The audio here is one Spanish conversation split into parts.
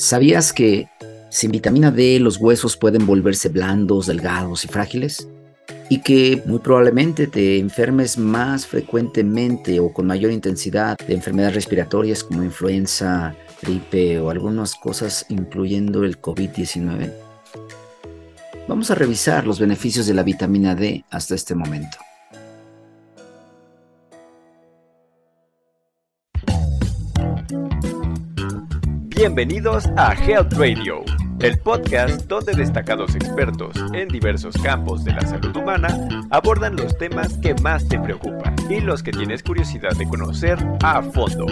¿Sabías que sin vitamina D los huesos pueden volverse blandos, delgados y frágiles? Y que muy probablemente te enfermes más frecuentemente o con mayor intensidad de enfermedades respiratorias como influenza, gripe o algunas cosas incluyendo el COVID-19. Vamos a revisar los beneficios de la vitamina D hasta este momento. Bienvenidos a Health Radio, el podcast donde destacados expertos en diversos campos de la salud humana abordan los temas que más te preocupan y los que tienes curiosidad de conocer a fondo.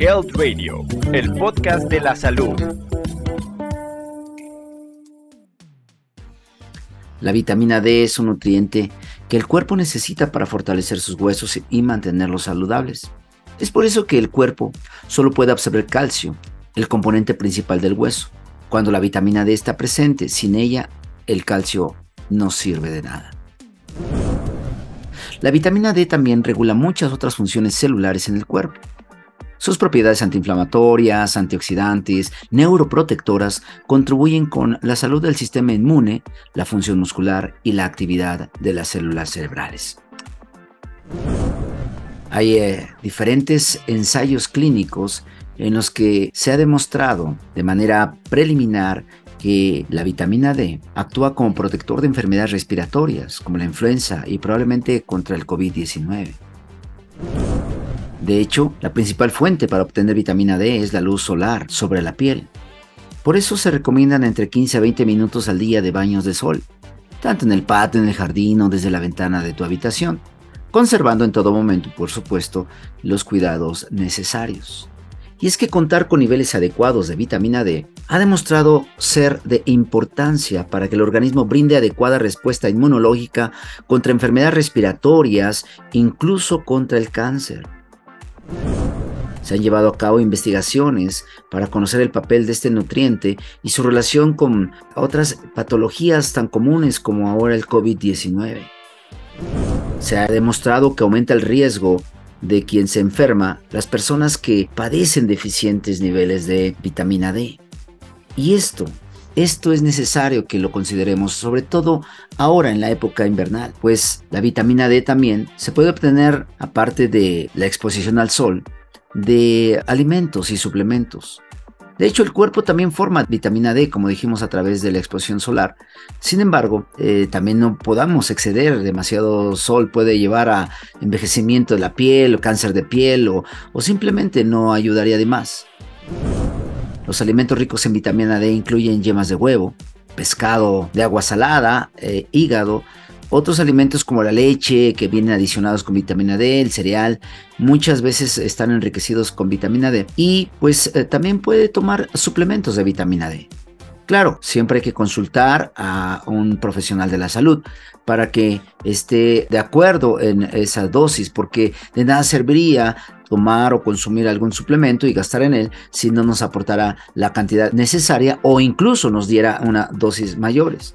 Health Radio, el podcast de la salud. La vitamina D es un nutriente que el cuerpo necesita para fortalecer sus huesos y mantenerlos saludables. Es por eso que el cuerpo solo puede absorber calcio, el componente principal del hueso. Cuando la vitamina D está presente, sin ella, el calcio no sirve de nada. La vitamina D también regula muchas otras funciones celulares en el cuerpo. Sus propiedades antiinflamatorias, antioxidantes, neuroprotectoras contribuyen con la salud del sistema inmune, la función muscular y la actividad de las células cerebrales. Hay eh, diferentes ensayos clínicos en los que se ha demostrado de manera preliminar que la vitamina D actúa como protector de enfermedades respiratorias como la influenza y probablemente contra el COVID-19. De hecho, la principal fuente para obtener vitamina D es la luz solar sobre la piel. Por eso se recomiendan entre 15 a 20 minutos al día de baños de sol, tanto en el patio, en el jardín o desde la ventana de tu habitación conservando en todo momento, por supuesto, los cuidados necesarios. Y es que contar con niveles adecuados de vitamina D ha demostrado ser de importancia para que el organismo brinde adecuada respuesta inmunológica contra enfermedades respiratorias, incluso contra el cáncer. Se han llevado a cabo investigaciones para conocer el papel de este nutriente y su relación con otras patologías tan comunes como ahora el COVID-19 se ha demostrado que aumenta el riesgo de quien se enferma las personas que padecen deficientes niveles de vitamina D. Y esto, esto es necesario que lo consideremos, sobre todo ahora en la época invernal, pues la vitamina D también se puede obtener, aparte de la exposición al sol, de alimentos y suplementos. De hecho, el cuerpo también forma vitamina D, como dijimos, a través de la exposición solar. Sin embargo, eh, también no podamos exceder. Demasiado sol puede llevar a envejecimiento de la piel, o cáncer de piel, o, simplemente no ayudaría de más. Los alimentos ricos en vitamina D incluyen yemas de huevo, pescado de agua salada, eh, hígado, otros alimentos como la leche, que vienen adicionados con vitamina D, el cereal, muchas veces están enriquecidos con vitamina D. Y pues eh, también puede tomar suplementos de vitamina D. Claro, siempre hay que consultar a un profesional de la salud para que esté de acuerdo en esa dosis, porque de nada serviría tomar o consumir algún suplemento y gastar en él si no nos aportará la cantidad necesaria o incluso nos diera una dosis mayores.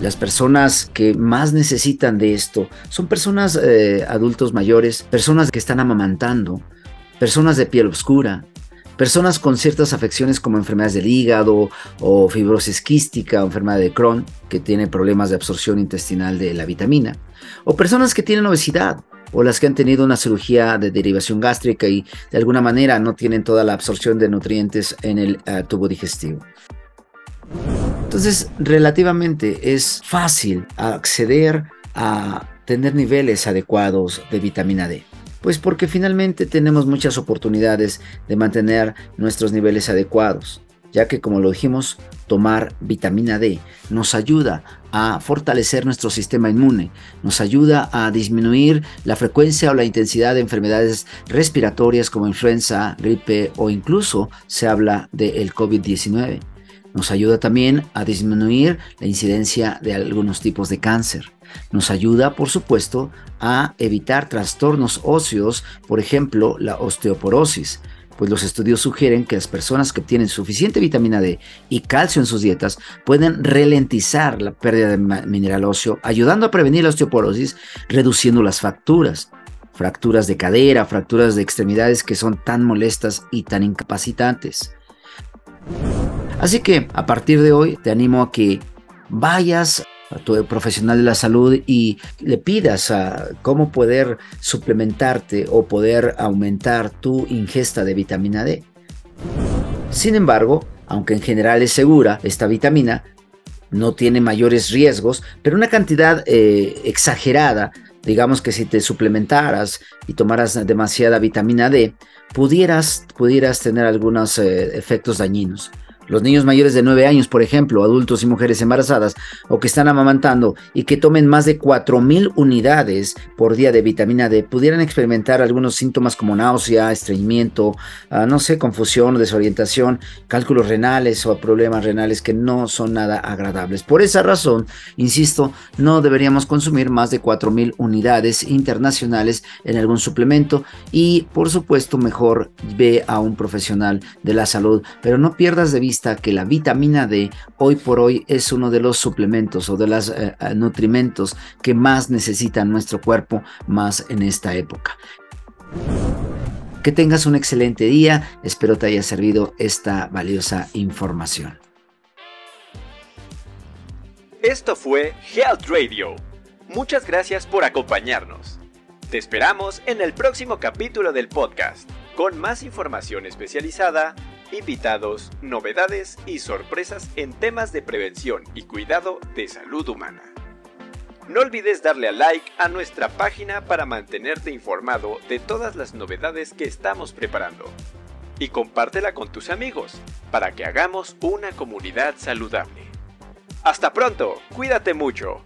Las personas que más necesitan de esto son personas eh, adultos mayores, personas que están amamantando, personas de piel oscura, personas con ciertas afecciones como enfermedades del hígado o fibrosis quística o enfermedad de Crohn, que tiene problemas de absorción intestinal de la vitamina, o personas que tienen obesidad o las que han tenido una cirugía de derivación gástrica y de alguna manera no tienen toda la absorción de nutrientes en el eh, tubo digestivo. Entonces, relativamente es fácil acceder a tener niveles adecuados de vitamina D. Pues porque finalmente tenemos muchas oportunidades de mantener nuestros niveles adecuados, ya que como lo dijimos, tomar vitamina D nos ayuda a fortalecer nuestro sistema inmune, nos ayuda a disminuir la frecuencia o la intensidad de enfermedades respiratorias como influenza, gripe o incluso se habla del COVID-19 nos ayuda también a disminuir la incidencia de algunos tipos de cáncer. Nos ayuda, por supuesto, a evitar trastornos óseos, por ejemplo, la osteoporosis, pues los estudios sugieren que las personas que obtienen suficiente vitamina D y calcio en sus dietas pueden ralentizar la pérdida de mineral óseo, ayudando a prevenir la osteoporosis, reduciendo las fracturas. fracturas de cadera, fracturas de extremidades que son tan molestas y tan incapacitantes. Así que a partir de hoy te animo a que vayas a tu profesional de la salud y le pidas a cómo poder suplementarte o poder aumentar tu ingesta de vitamina D. Sin embargo, aunque en general es segura, esta vitamina no tiene mayores riesgos, pero una cantidad eh, exagerada, digamos que si te suplementaras y tomaras demasiada vitamina D, pudieras, pudieras tener algunos eh, efectos dañinos. Los niños mayores de 9 años, por ejemplo, adultos y mujeres embarazadas o que están amamantando y que tomen más de 4.000 unidades por día de vitamina D pudieran experimentar algunos síntomas como náusea, estreñimiento, ah, no sé, confusión, desorientación, cálculos renales o problemas renales que no son nada agradables. Por esa razón, insisto, no deberíamos consumir más de 4.000 unidades internacionales en algún suplemento y, por supuesto, mejor ve a un profesional de la salud, pero no pierdas de vista que la vitamina D hoy por hoy es uno de los suplementos o de los eh, eh, nutrimentos que más necesita nuestro cuerpo más en esta época. Que tengas un excelente día, espero te haya servido esta valiosa información. Esto fue Health Radio. Muchas gracias por acompañarnos. Te esperamos en el próximo capítulo del podcast, con más información especializada invitados, novedades y sorpresas en temas de prevención y cuidado de salud humana. No olvides darle a like a nuestra página para mantenerte informado de todas las novedades que estamos preparando. Y compártela con tus amigos para que hagamos una comunidad saludable. Hasta pronto, cuídate mucho.